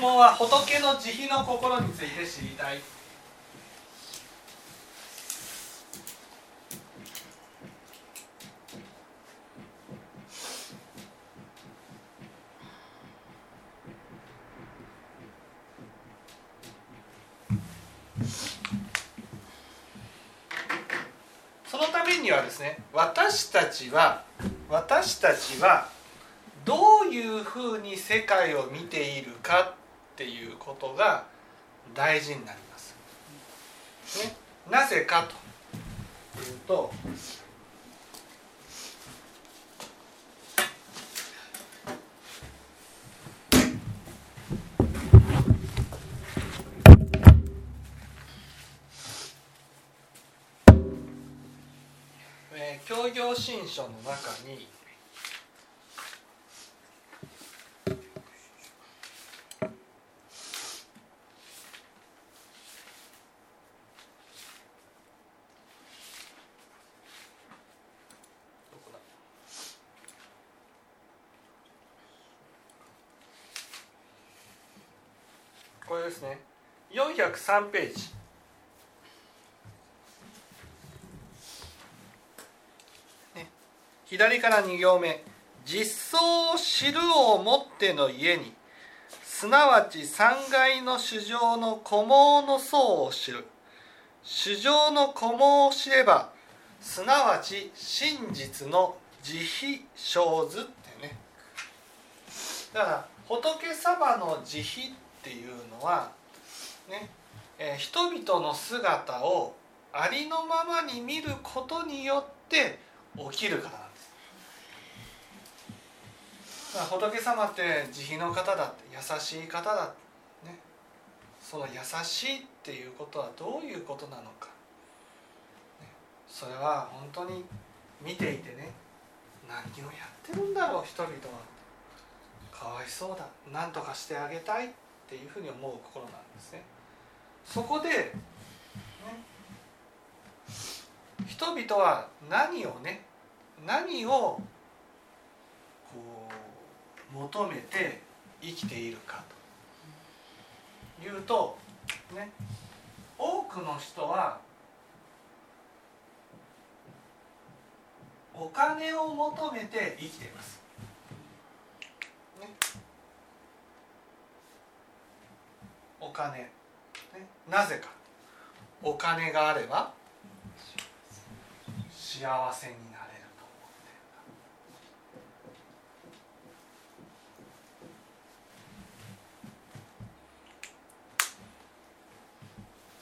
問は仏の慈悲の心について知りたい。そのためにはですね私たちは私たちはどういうふうに世界を見ているかっていうことが大事になります。ね、なぜかと。いうとえー教行新書の中にこれですね。403ページ。左から2行目「実相を知るをもっての家に。すなわち三階の主情の古毛の相を知る」「主情の古毛を知ればすなわち真実の慈悲生ず」ってね。だから仏様の慈悲っていうのはね、えー人々の姿をありのままに見ることによって起きるからなんです。だから仏様って慈悲の方だって優しい方だってねその優しいっていうことはどういうことなのか、ねそれは本当に見ていてね何をやってるんだろう人々は。かわいそうだ。何とかしてあげたい。っていうふうに思う心なんですねそこで、ね、人々は何をね何をこう求めて生きているかというとね多くの人はお金を求めて生きています。お金、ね、なぜか。お金があれば幸せになれると思っ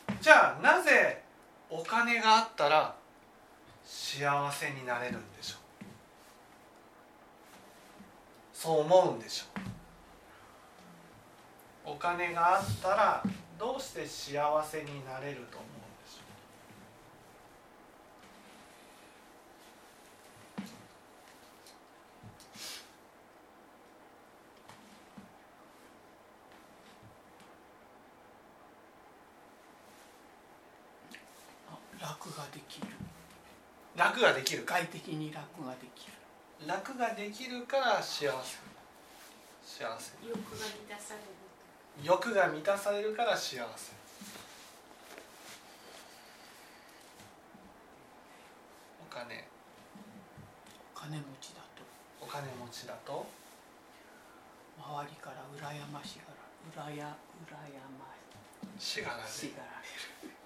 て。いるじゃあなぜお金があったら幸せになれるんでしょう。そう思うんでしょう。お金があったらどうして幸せになれると思うんでしょ楽ができる。う楽ができるか？外的に楽ができる。楽ができるから幸せ。幸せ。欲が満たされる欲が満たされるから幸せ。お金。お金持ちだと。お金持ちだと。周りから羨ましがら羨羨まし。がられる。しがられる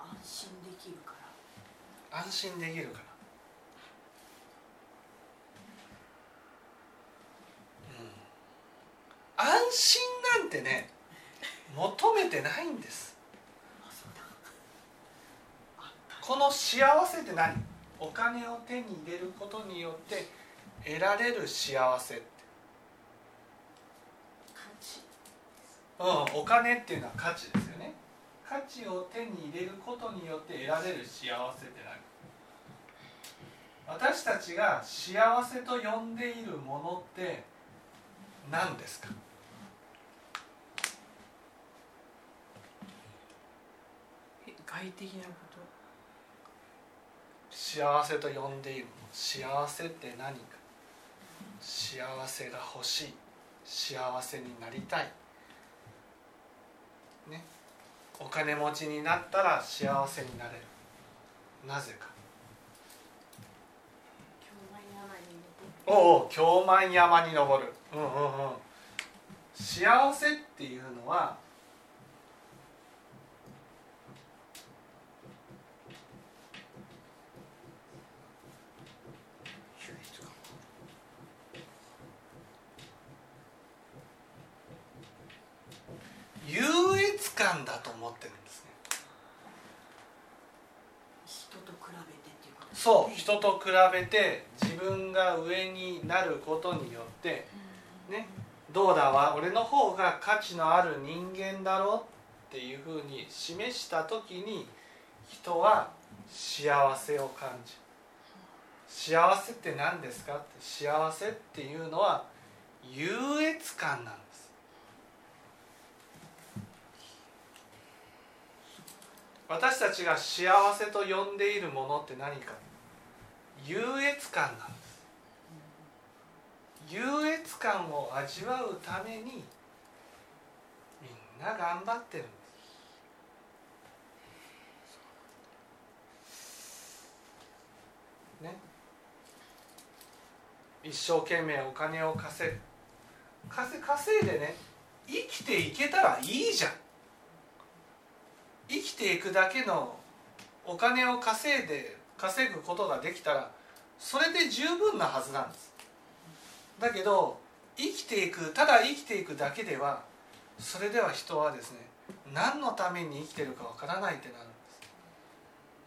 安心できるから。安心できるから、うん、安心なんてねてないんです。この幸せって何？お金を手に入れることによって得られる幸せって、価値うん、お金っていうのは価値ですよね。価値を手に入れることによって得られる幸せって何？私たちが幸せと呼んでいるものって何ですかえ外的なこと。幸せと呼んでいる。幸せって何か。幸せが欲しい。幸せになりたい。ね。お金持ちになったら幸せになれる。なぜか。おお京満山に登る。うんうんうん。幸せっていうのは優越感だと思ってるんですね。人と比べてっていうことそう人と比べて自分が上になることによってねどうだわ俺の方が価値のある人間だろっていうふうに示した時に人は幸せを感じる。幸せって何ですかって幸せっていうのは優越感なんです私たちが幸せと呼んでいるものって何か？優越感なんです。優越感を味わうためにみんな頑張ってるんです。ね。一生懸命お金を稼ぐ。稼稼いでね。生きていけたらいいじゃん。生きていくだけのお金を稼いで稼ぐことができたらそれで十分なはずなんです。だけど生きていくただ生きていくだけではそれでは人はですね何のために生きてるかわからないってなるん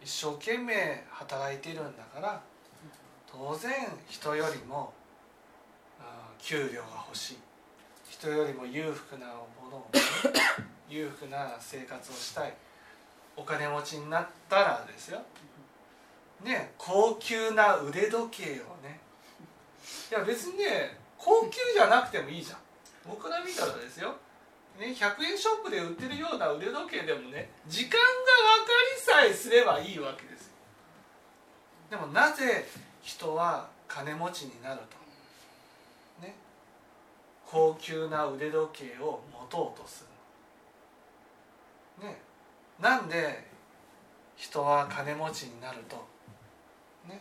です。一生懸命働いてるんだから当然人よりも給料が欲しい。人よりも裕福なものを裕福な生活をしたい。お金持ちになったらですよ。ね高級な腕時計をね。いや別にね高級じゃなくてもいいじゃん。僕ら見たらですよ、ね、100円ショップで売ってるような腕時計でもね時間が分かりさえすればいいわけです。よでもなぜ人は金持ちになると。ね高級な腕時計を持とうとするの。ねなんで人は金持ちになるとね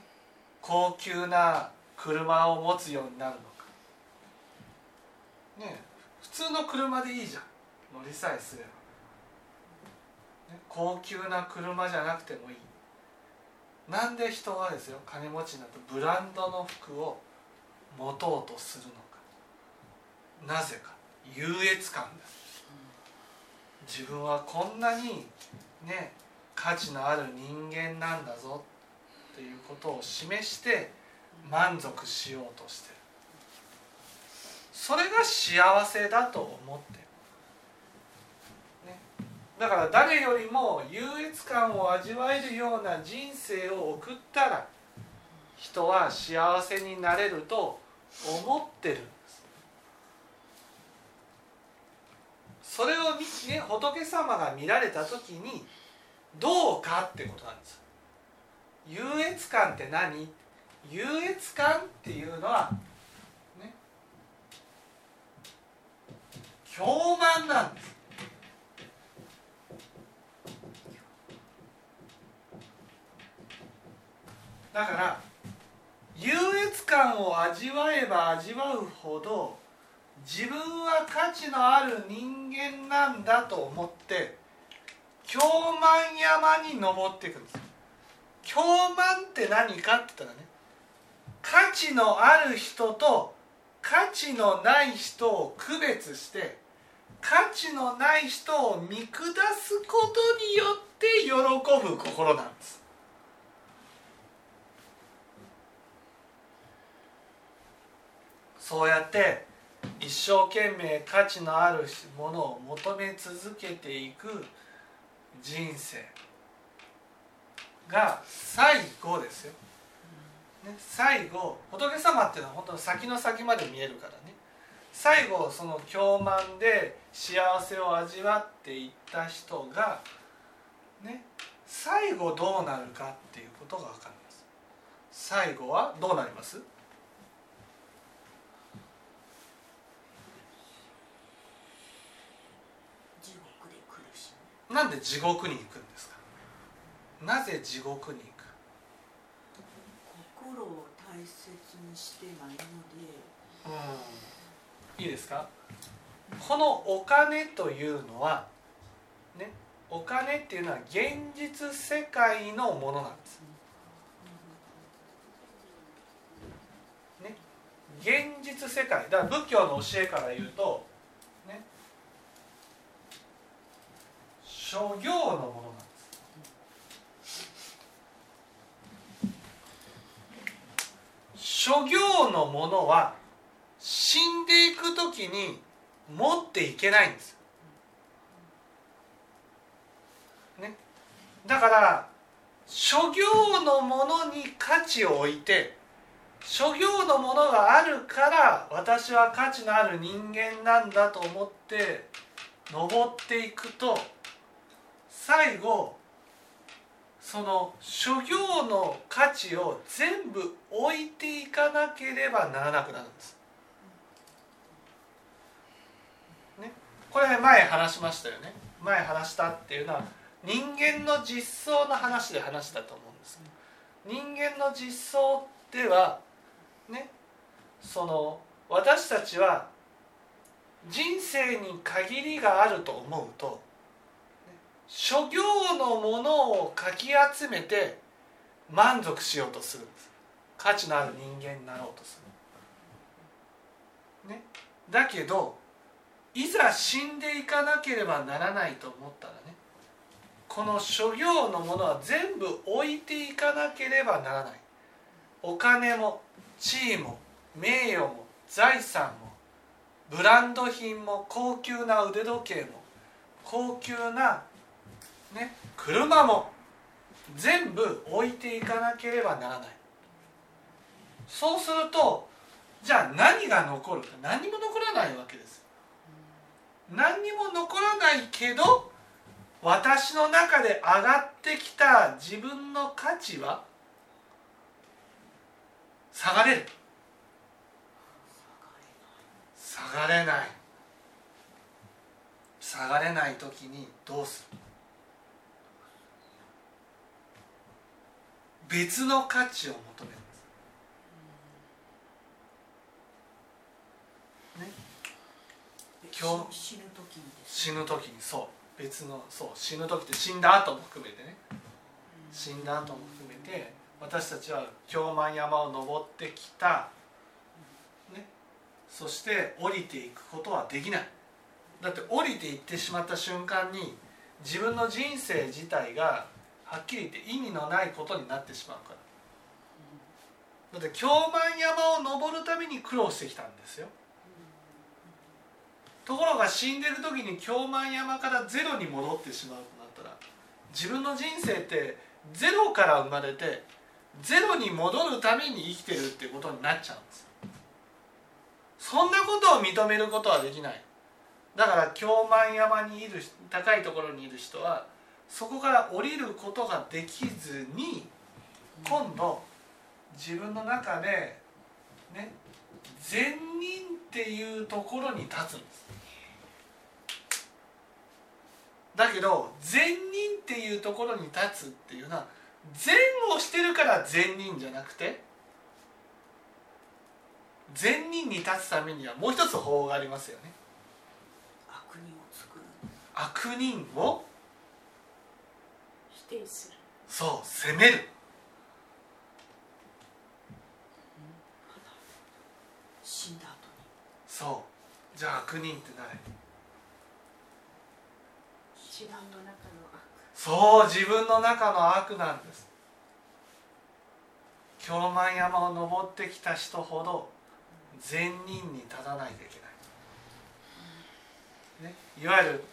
高級な車を持つようになるのか。ね普通の車でいいじゃん。乗りさえすれば、ね、高級な車じゃなくてもいい。なんで人はですよ金持ちになるとブランドの服を持とうとするのか。なぜか。優越感です自分はこんなにね価値のある人間なんだぞっていうことを示して満足しようとしてる。それが幸せだと思ってる、ね、だから誰よりも優越感を味わえるような人生を送ったら人は幸せになれると思ってるんですそれを見、ね、仏様が見られた時にどうかってことなんです。優越感って何？優越感っていうのはね狂慢なんです。だから優越感を味わえば味わうほど自分は価値のある人間なんだと思って京満山に登っていくんです。京満って何かって言ったらね価値のある人と価値のない人を区別して価値のない人を見下すことによって喜ぶ心なんです。そうやって一生懸命価値のあるものを求め続けていく人生が最後ですよ、ね、最後仏様っていうのは本当に先の先まで見えるからね。最後その狂慢で幸せを味わっていった人がね最後どうなるかっていうことが分かります。最後はどうなります地獄で苦しなんで地獄に行くんですか？なぜ地獄に行く？む心を大切にしてないので。うん。いいですか？このお金というのはねお金っていうのは現実世界のものなんです。ね現実世界。だから仏教の教えから言うとね諸行のものなんです。諸行のものは死んでいく時に持っていけないんです。ね。だから諸行のものに価値を置いて諸行のものがあるから私は価値のある人間なんだと思って登っていくと最後その諸行の価値を全部置いていかなければならなくなるんです。ね、これ前話しましたよね。前話したっていうのは人間の実相の話で話したと思うんです。人間の実相ではね。その私たちは人生に限りがあると思うと諸行のものをかき集めて満足しようとするんです価値のある人間になろうとする。ね、だけどいざ死んでいかなければならないと思ったらねこの諸行のものは全部置いていかなければならないお金も地位も名誉も財産もブランド品も高級な腕時計も高級な、ね、車も全部置いていかなければならない。そうするとじゃあ何が残るか何も残らないわけです。何にも残らないけど私の中で上がってきた自分の価値は下がれる。下がれない。下がれない時にどうする？別の価値を求めるんですね。今日。死ぬ時に死ぬ時にそう。別のそう。死ぬ時って死んだ後も含めてね。死んだ後も含めて私たちは京満山を登ってきた、ね、そして降りていくことはできない。だって降りていってしまった瞬間に自分の人生自体がはっきり言って意味のないことになってしまうから。だって京満山を登るために苦労してきたんですよ。ところが死んでる時に京満山からゼロに戻ってしまうとなったら自分の人生ってゼロから生まれてゼロに戻るために生きてるっていうことになっちゃうんですそんなことを認めることはできない。だから京満山にいる高いところにいる人はそこから降りることができずに今度自分の中でね善人っていうところに立つんです。だけど善人っていうところに立つっていうのは善をしてるから善人じゃなくて善人に立つためにはもう一つ法がありますよね。悪人を作る。悪人を否定する。そう責める。死んだ後に。そう。じゃあ悪人って誰？自分の中の悪。そう自分の中の悪なんです。京満山を登ってきた人ほど善人に立たないといけない、ね、いわゆる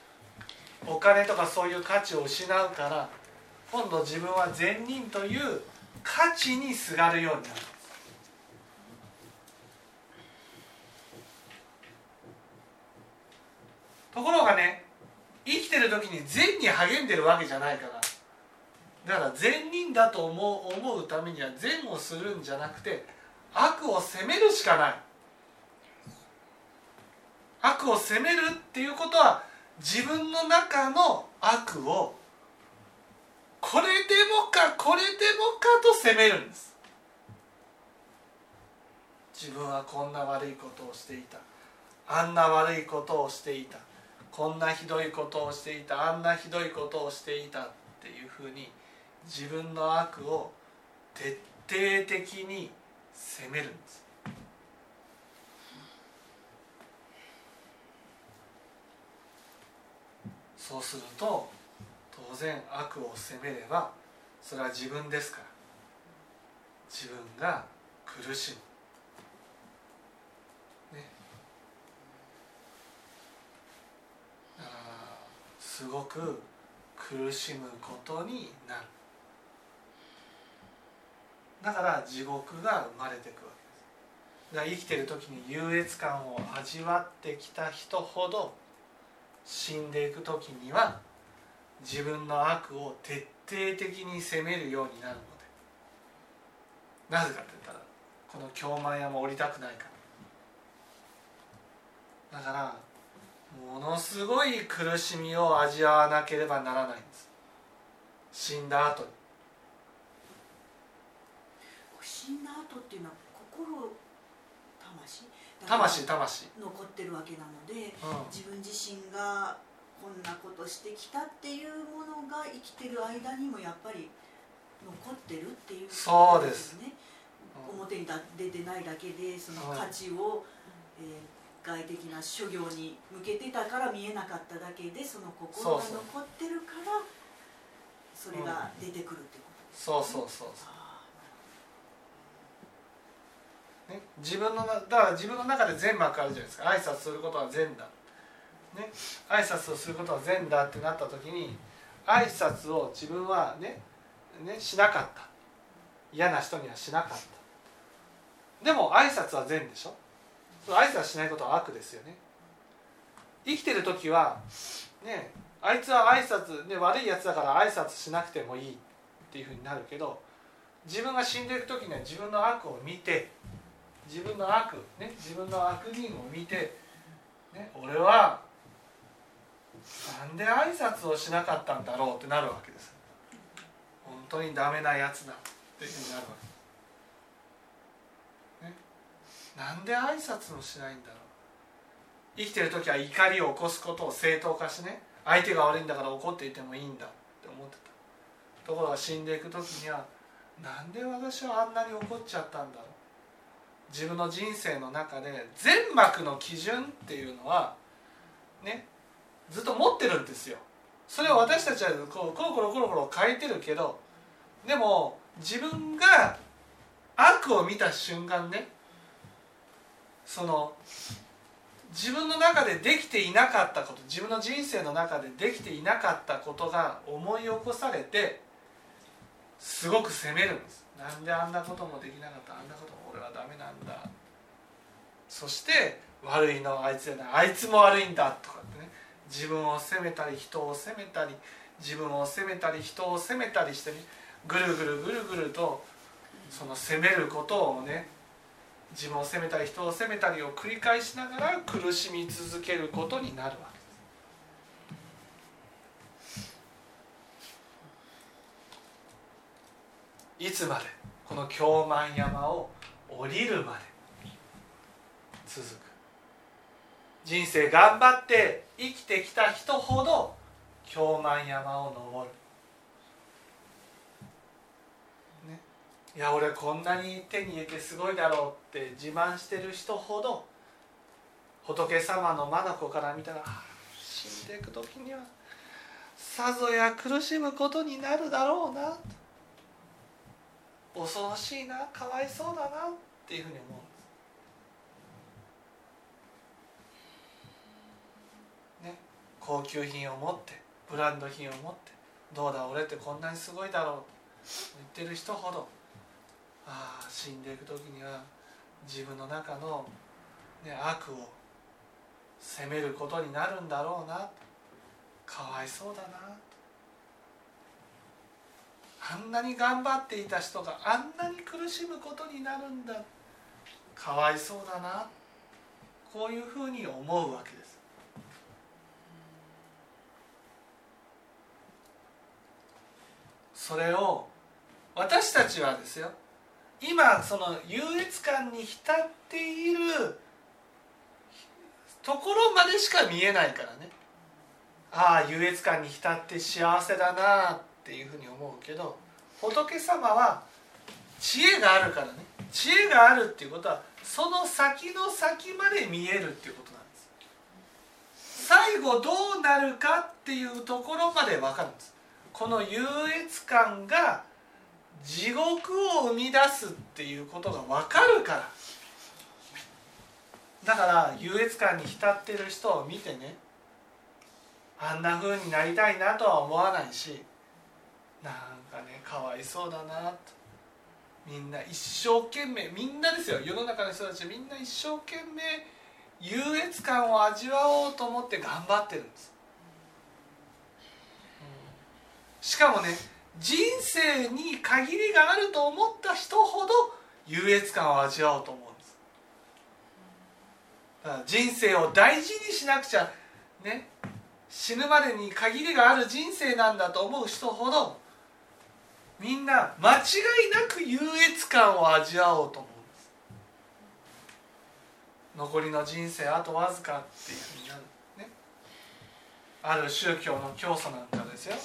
お金とかそういう価値を失うから今度自分は善人という価値にすがるようになる。ところがね生きてる時に善に励んでるわけじゃないから。だから善人だと思う思うためには善をするんじゃなくて悪を責めるしかない。悪を責めるっていうことは自分の中の悪をこれでもかこれでもかと責めるんです。自分はこんな悪いことをしていた。あんな悪いことをしていた。こんなひどいことをしていた。あんなひどいことをしていたっていうふうに自分の悪を徹底的に責めるんです。そうすると当然悪を責めればそれは自分ですから。自分が苦しむ、ね、だからすごく苦しむことになる。だから地獄が生まれていくわけです。だから生きてる時に優越感を味わってきた人ほど死んでいく時には自分の悪を徹底的に責めるようになるので。なぜかって言ったらこの京満山降りたくないから。だからものすごい苦しみを味わわなければならないんです。死んだ後。に死んだ後っていうのは心魂？魂魂。残ってるわけなのでうん。自分自身がこんなことしてきたっていうものが生きてる間にもやっぱり残ってるっていうそうですね。うん表に出てないだけでその価値を、えー外的な諸行に向けてたから見えなかっただけでその心がそうそう残ってるからそれが出てくるってことですそうそうそうあね、自分のなだから自分の中で善悪あるじゃないですか。挨拶することは善だ、ね、挨拶をすることは善だってなった時に挨拶を自分はねねしなかった。嫌な人にはしなかった。でも挨拶は善でしょ？その挨拶しないことは悪ですよね。生きてる時はねあいつは挨拶、ね、悪いやつだから挨拶しなくてもいいっていうふうになるけど自分が死んでいく時には自分の悪を見て自分の悪、ね、自分の悪人を見て、ね、俺はなんで挨拶をしなかったんだろうってなるわけです。本当にダメなやつだっていうふうになるわけ、ね、なんで挨拶をしないんだろう。生きてる時は怒りを起こすことを正当化しね。相手が悪いんだから怒っていてもいいんだって思ってた。ところが死んでいく時にはなんで私はあんなに怒っちゃったんだろう。自分の人生の中で善悪の基準っていうのはね。ずっと持ってるんですよ。それを私たちはこうコロコロコロコロ変えてるけどでも自分が悪を見た瞬間ねその自分の中でできていなかったこと自分の人生の中でできていなかったことが思い起こされてすごく責めるんです。なんであんなこともできなかったあんなことも俺はダメなんだ。そして悪いのあいつじゃない。あいつも悪いんだとか。自分を責めたり人を責めたり自分を責めたり人を責めたりしてねぐるぐるぐるぐるとその責めることをね自分を責めたり人を責めたりを繰り返しながら苦しみ続けることになるわけ。ですいつまでこの京満山を降りるまで続く人生頑張って生きてきた人ほど京満山を登る。ね。いや俺こんなに手に入れてすごいだろうって自慢してる人ほど仏様の眼から見たら死んでいく時にはさぞや苦しむことになるだろうな。恐ろしいなかわいそうだなっていうふうに思うんです。ね、高級品を持ってブランド品を持ってどうだ俺ってこんなにすごいだろうと言ってる人ほどああ死んでいく時には自分の中の、ね、悪を責めることになるんだろうなかわいそうだなあんなに頑張っていた人があんなに苦しむことになるんだ。かわいそうだなこういうふうに思うわけです。それを私たちはですよ今その優越感に浸っているところまでしか見えないからね。ああ優越感に浸って幸せだなっていうふうに思うけど仏様は知恵があるからね。知恵があるっていうことはその先の先まで見えるっていうことなんです。最後どうなるかっていうところまで分かるんです。この優越感が地獄を生み出すっていうことが分かるから。だから優越感に浸ってる人を見てねあんな風になりたいなとは思わないしなんかねかわいそうだなと。みんな一生懸命みんなですよ。世の中の人たちみんな一生懸命優越感を味わおうと思って頑張ってるんです。しかもね人生に限りがあると思った人ほど優越感を味わおうと思うんです。だから人生を大事にしなくちゃね死ぬまでに限りがある人生なんだと思う人ほどみんな間違いなく優越感を味わおうと思うんです。残りの人生あとわずかっていうふうになるね。ある宗教の教祖なんかですよ。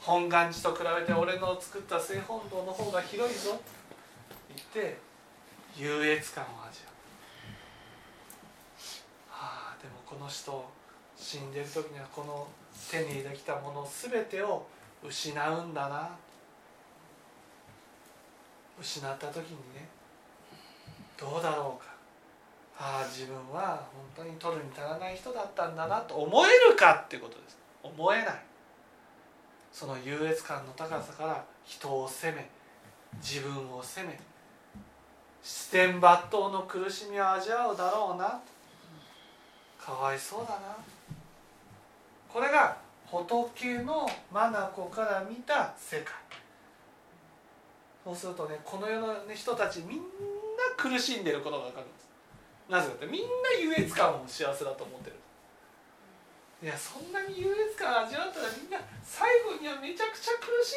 本願寺と比べて俺の作った聖本堂の方が広いぞ。と言って優越感を味わう。ああでもこの人死んでる時にはこの手に入れきたもの全てを失うんだな。失った時にねどうだろうか。ああ自分は本当に取るに足らない人だったんだなと思えるかってことです。思えない。その優越感の高さから人を責め自分を責め視点抜刀の苦しみを味わうだろうな。かわいそうだな。これが仏の眼から見た世界。そうするとねこの世の人たちみんな苦しんでることが分かるんです。なぜかってみんな優越感を幸せだと思ってる。いやそんなに優越感味わったらみんな最後にはめちゃくちゃ苦し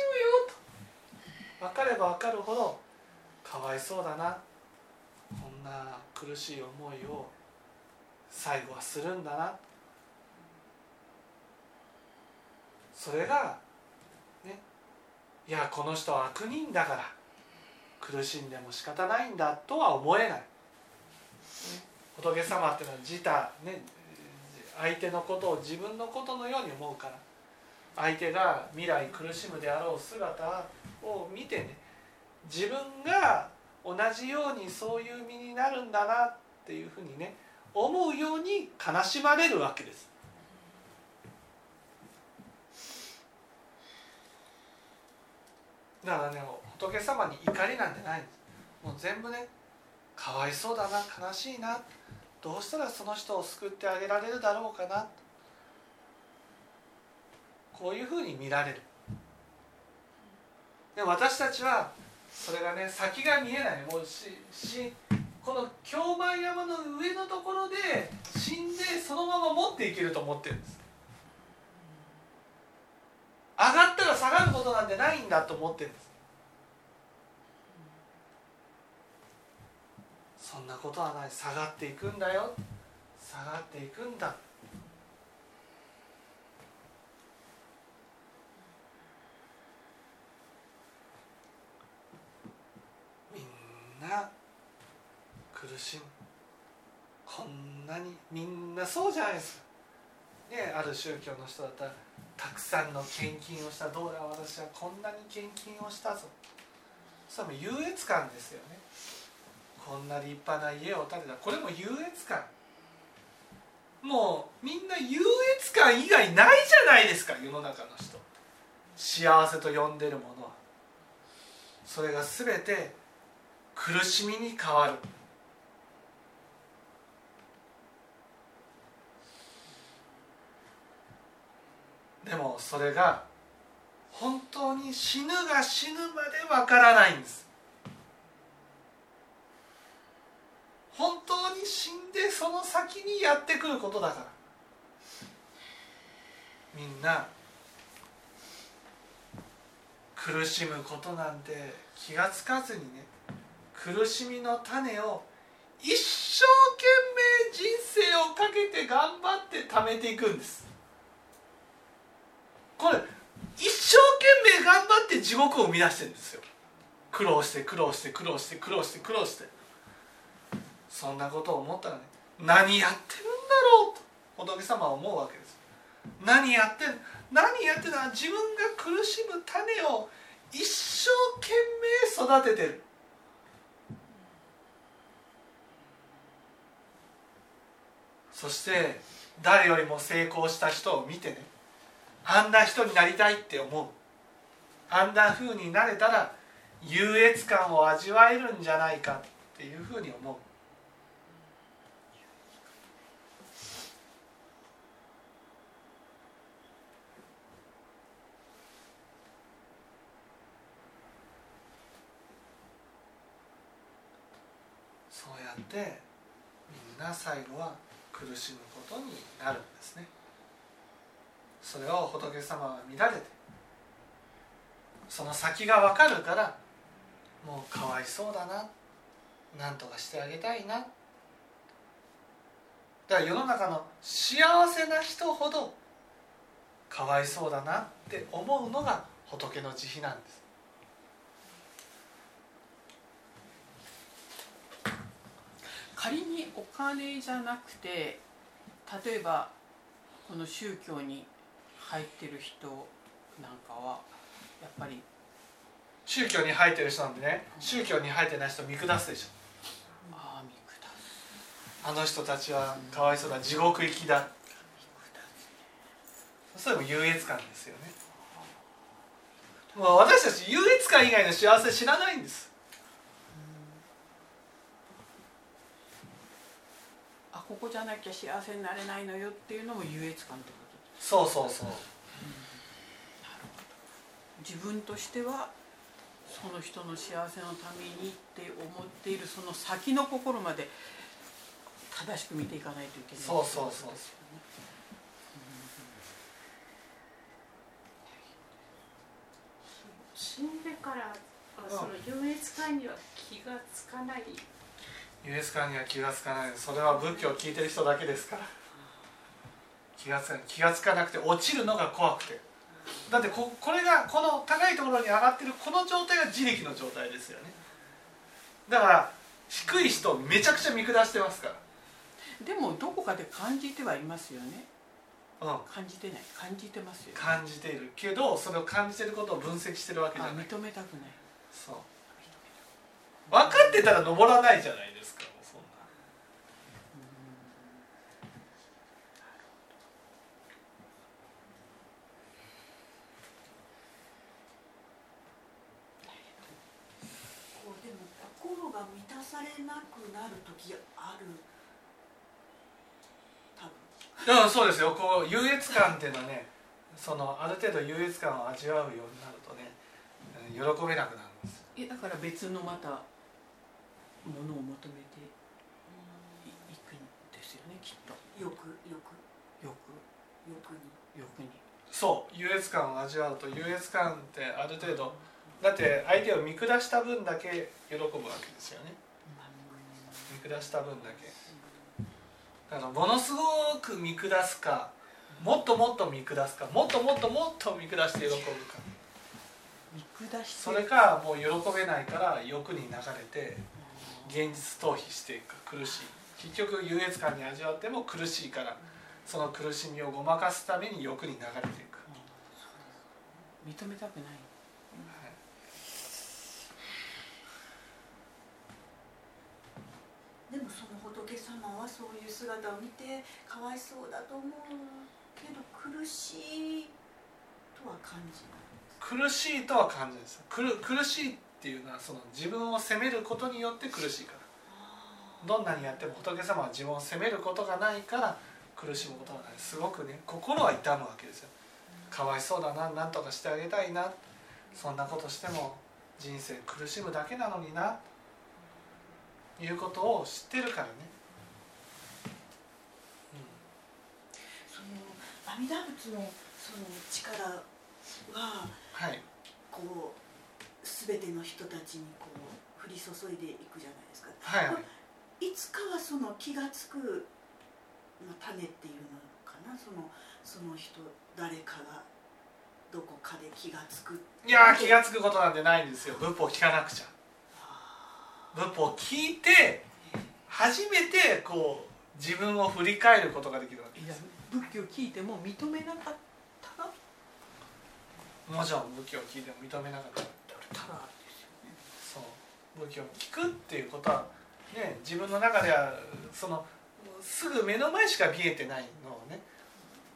むよと。分かれば分かるほどかわいそうだな。こんな苦しい思いを最後はするんだな。それがねいやこの人は悪人だから。苦しんでも仕方ないんだとは思えない、仏様っていうのは自他ね相手のことを自分のことのように思うから。相手が未来苦しむであろう姿を見てね。自分が同じようにそういう身になるんだなっていうふうにね。思うように悲しまれるわけです。だからね仏様に怒りなんてないんです。もう全部ねかわいそうだな悲しいな。どうしたらその人を救ってあげられるだろうかな？こういうふうに見られる。で私たちはそれがね先が見えないもうししこの京満山の上のところで死んでそのまま持っていけると思ってるんです。上がったら下がることなんてないんだと思ってるんです。そんなことはない。下がっていくんだよ。下がっていくんだ。みんな苦しむ。こんなにみんなそうじゃないです。かねある宗教の人だったらたくさんの献金をした。どうだ私はこんなに献金をしたぞ。それも優越感ですよね。こんな立派な家を建てた。これも優越感。もうみんな優越感以外ないじゃないですか。世の中の人。幸せと呼んでるものは。それが全て苦しみに変わる。でもそれが本当に死ぬが死ぬまでわからないんです。本当に死んでその先にやってくることだから。みんな苦しむことなんて気がつかずにね苦しみの種を一生懸命人生をかけて頑張って貯めていくんです。これ一生懸命頑張って地獄を生み出してるんですよ。苦労して苦労して苦労して苦労して苦労して。そんなことを思ったらね何やってるんだろうと仏様は思うわけです。何やってる何やってるの？は自分が苦しむ種を一生懸命育ててる。そして誰よりも成功した人を見てねあんな人になりたいって思う。あんな風になれたら優越感を味わえるんじゃないかっていうふうに思う。そうやってみんな最後は苦しむことになるんですね。それを仏様が見られてその先が分かるからもうかわいそうだななんとかしてあげたいな。だから世の中の幸せな人ほどかわいそうだなって思うのが仏の慈悲なんです。仮にお金じゃなくて例えばこの宗教に入ってる人なんかはやっぱり宗教に入ってる人なんでね宗教に入ってない人見下すでしょ。ああ見下す。あの人たちはかわいそうだ地獄行きだ。それも優越感ですよね。私たち優越感以外の幸せ知らないんですあここじゃなきゃ幸せになれないのよっていうのも優越感ってこと？そうそうそう。自分としてはその人の幸せのためにって思っているその先の心まで正しく見ていかないといけない。そうそうそう。ですよね死んでからあその優越感には気がつかない優越感には気がつかない。それは仏教を聞いてる人だけですから。気がつか気がつかなくて落ちるのが怖くて。だってここれがこの高いところに上がってるこの状態が自力の状態ですよね。だから低い人をめちゃくちゃ見下してますかでもどこかで感じてはいますよね。ら、うん、感じてない。感じてますよ感じている。けどそれを感じていることを分析してるわけじあゃない。認めたくない。そう分かってたら登らないじゃないですか。そんな。こうでも心が満たされなくなる時ある。多分。うん、そうですよ。こう優越感っていうのはねそのある程度優越感を味わうようになるとねうん喜べなくなるんですえだから別のまたものを求めていいくんですよねきっと。よくよく欲よくに。欲に。そう優越感を味わうと優越感ってある程度だって相手を見下した分だけ喜ぶわけですよね。見下した分だけ。だからものすごく見下すかもっともっと見下すかもっともっともっと見下して喜ぶか。見下してそれかもう喜べないから欲に流れて現実逃避していくか苦しい。結局優越感に味わっても苦しいからその苦しみをごまかすために欲に流れていく、認めたくない。でもその仏様はそういう姿を見てかわいそうだと思うけど苦しいとは感じない。苦しいとは感じないです。苦苦しいっていうのはその自分を責めることによって苦しいから。どんなにやっても仏様は自分を責めることがないから苦しむことがない。すごくね心は痛むわけですよ。かわいそうだななんとかしてあげたいな。そんなことしても人生苦しむだけなのにな。いうことを知ってるからね、その阿弥陀仏のその力ははい。こう全ての人たちにこう降り注いでいくじゃないですか。はい。はいいつかはその気がつく、まあ、種っていうのかな。そのその人誰かがどこかで気がつく。いやー気が付くことなんてないんですよ。仏法を聞かなくちゃ。仏法を聞いて初めてこう自分を振り返ることができるわけいや仏教聞いても認めなかったらもちろん仏教を聞いても認めなかったた。らですよねそう。仏教を聞くっていうことはね自分の中ではそのすぐ目の前しか見えてないのをね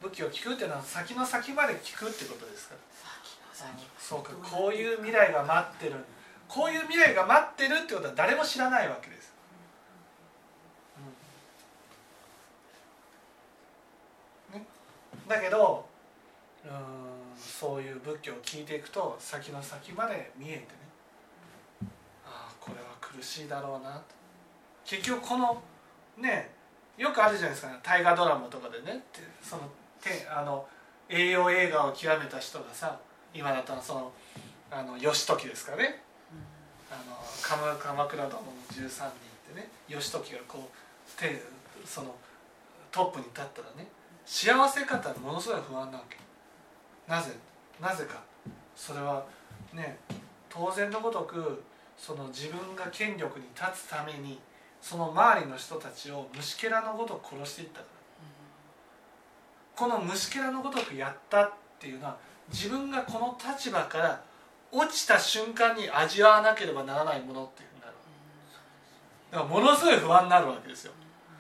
仏教を聞くっていうのは先の先まで聞くってことですから。そうかこういう未来が待ってる。こういう未来が待ってるってことは誰も知らないわけです、うん。ね、だけどうーんそういう仏教を聞いていくと先の先まで見えてね。ああこれは苦しいだろうな。と結局このねよくあるじゃないですか、ね、大河ドラマとかでね。ってそのてあの栄養映画を極めた人がさ今だったらそのあの義時ですかね。あの鎌鎌倉殿の13人ってね義時がこう手そのトップに立ったらね幸せかったらものすごい不安なわけ。なぜなぜか。それはね当然のごとくその自分が権力に立つためにその周りの人たちを虫けらのごとく殺していったから。この虫けらのごとくやったっていうのは自分がこの立場から落ちた瞬間に味わわなければならないものっていうふうになるだからものすごい不安になるわけですよ。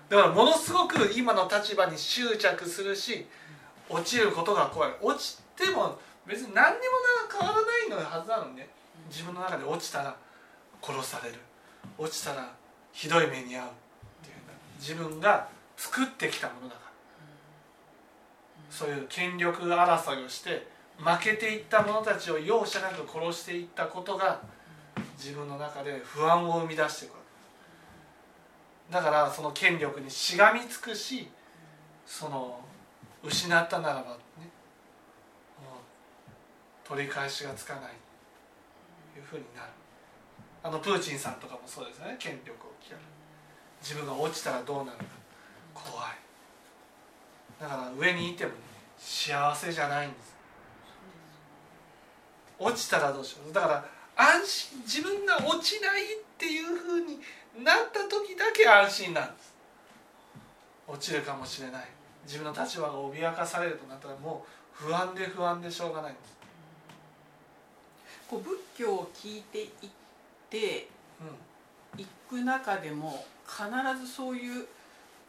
だからものすごく今の立場に執着するし落ちることが怖い。落ちても別に何にも変わらないのはずなのにね。自分の中で落ちたら殺される。落ちたらひどい目に遭う。っていう自分が作ってきたものだから。そういう権力争いをして負けていった者たちを容赦なく殺していったことが自分の中で不安を生み出していくわけだからその権力にしがみつくしその失ったならば取り返しがつかないというふうになる。あのプーチンさんとかもそうですよね。権力を極め自分が落ちたらどうなるか。怖い。だから上にいても、ね、幸せじゃないんです。落ちたらどうしよう。だから安心自分が落ちないっていうふうになった時だけ安心なんです。落ちるかもしれない。自分の立場が脅かされるとなったらもう不安で不安でしょうがないんです、こう仏教を聞いていってういく中でも必ずそういう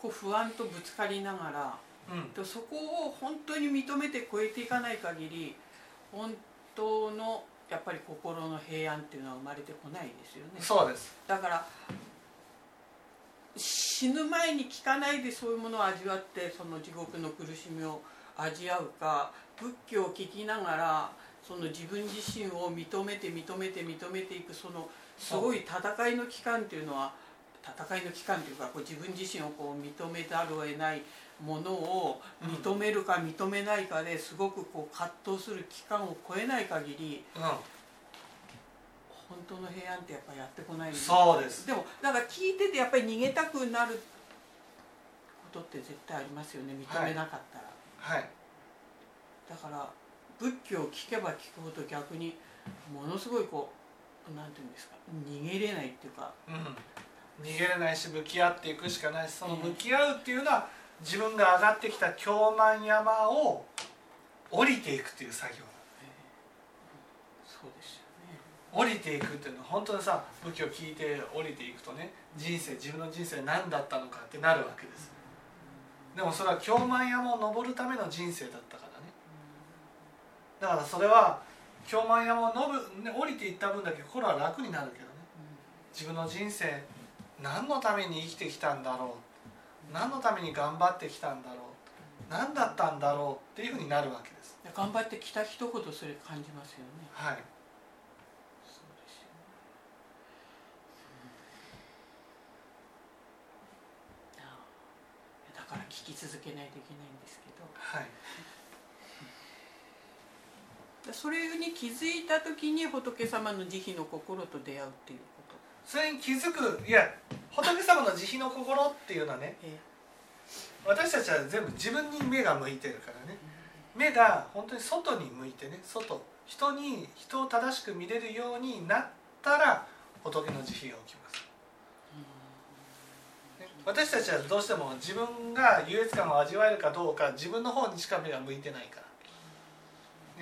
こう不安とぶつかりながらんうん、でそこを本当に認めて超えていかない限り本当のやっぱり心の平安っていうのは生まれてこないですよね。そうです。だから死ぬ前に聞かないでそういうものを味わってその地獄の苦しみを味わうか仏教を聞きながらその自分自身を認めて認めて認めていくそのすごい戦いの期間っていうのは戦いの期間というかこう自分自身をこう認めざるを得ないものを認めるか認めないかですごくこう葛藤する期間を超えない限りう本当の平安ってやっぱやってこないん、そうです。でもだから聞いててやっぱり逃げたくなることって絶対ありますよね認めなかったら、はい。だから仏教を聞けば聞くほど逆にものすごいこうなんていうんですか逃げれないっていうかうん、逃げれないし向き合っていくしかない。しその向き合うっていうのは自分が上がってきた京満山を降りていくっていう作業。そうですよね。降りていくっていうのは本当にさ仏教を聞いて降りていくとね人生自分の人生何だったのかってなるわけです。でもそれは京満山を登るための人生だったから。ねだからそれは京満山を登る、ね、降りていった分だけ心は楽になるけどね。自分の人生何のために生きてきたんだろう。何のために頑張ってきたんだろう。何だったんだろうっていうふうになるわけです。頑張ってきた人ほどそれ感じますよね。はい。そうですよね。うん。だから聞き続けないといけないんですけど。はいそれに気づいた時に仏様の慈悲の心と出会うっていうこと。それに気づくいや仏様の慈悲の心っていうのはねえ私たちは全部自分に目が向いてるからね。目が本当に外に向いてね外人に人を正しく見れるようになったら仏の慈悲が起きます。ね私たちはどうしても自分が優越感を味わえるかどうか自分の方にしか目が向いてないから、ね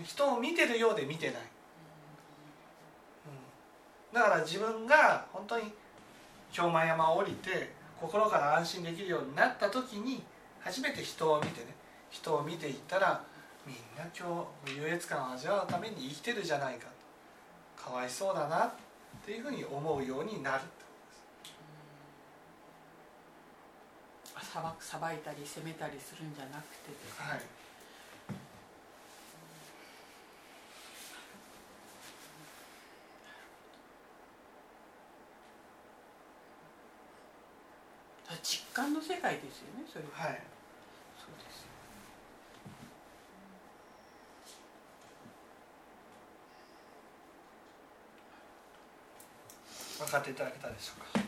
人を見てるようで見てない、うん、だから自分が本当に氷満山を降りて心から安心できるようになった時に初めて人を見てね人を見ていったらみんな今日優越感を味わうために生きてるじゃないかと。かわいそうだなっていうふうに思うようになる。ってさばさばいたり責めたりするんじゃなくてですねはい実感の世界ですよねそれ。ははい。そうですよ分かっていただけたでしょうか